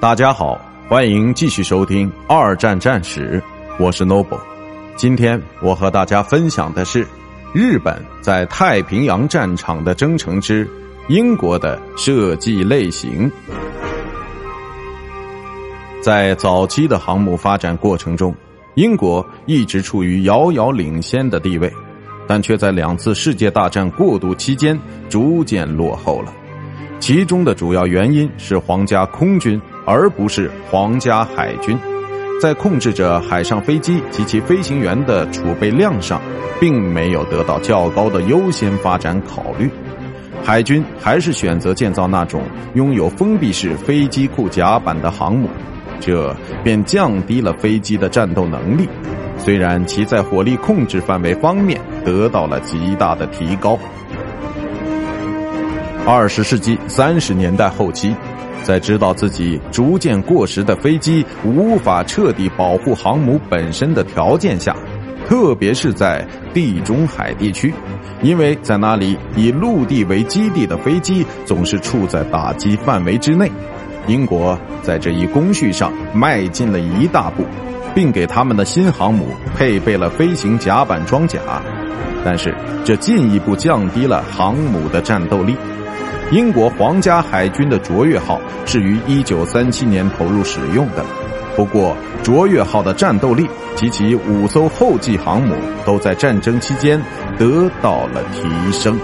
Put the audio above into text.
大家好，欢迎继续收听《二战战史》，我是 Noble。今天我和大家分享的是日本在太平洋战场的征程之英国的设计类型。在早期的航母发展过程中，英国一直处于遥遥领先的地位，但却在两次世界大战过渡期间逐渐落后了。其中的主要原因是皇家空军。而不是皇家海军，在控制着海上飞机及其飞行员的储备量上，并没有得到较高的优先发展考虑。海军还是选择建造那种拥有封闭式飞机库甲板的航母，这便降低了飞机的战斗能力。虽然其在火力控制范围方面得到了极大的提高。二十世纪三十年代后期。在知道自己逐渐过时的飞机无法彻底保护航母本身的条件下，特别是在地中海地区，因为在那里以陆地为基地的飞机总是处在打击范围之内，英国在这一工序上迈进了一大步，并给他们的新航母配备了飞行甲板装甲，但是这进一步降低了航母的战斗力。英国皇家海军的卓越号是于1937年投入使用的，不过卓越号的战斗力及其五艘后继航母都在战争期间得到了提升。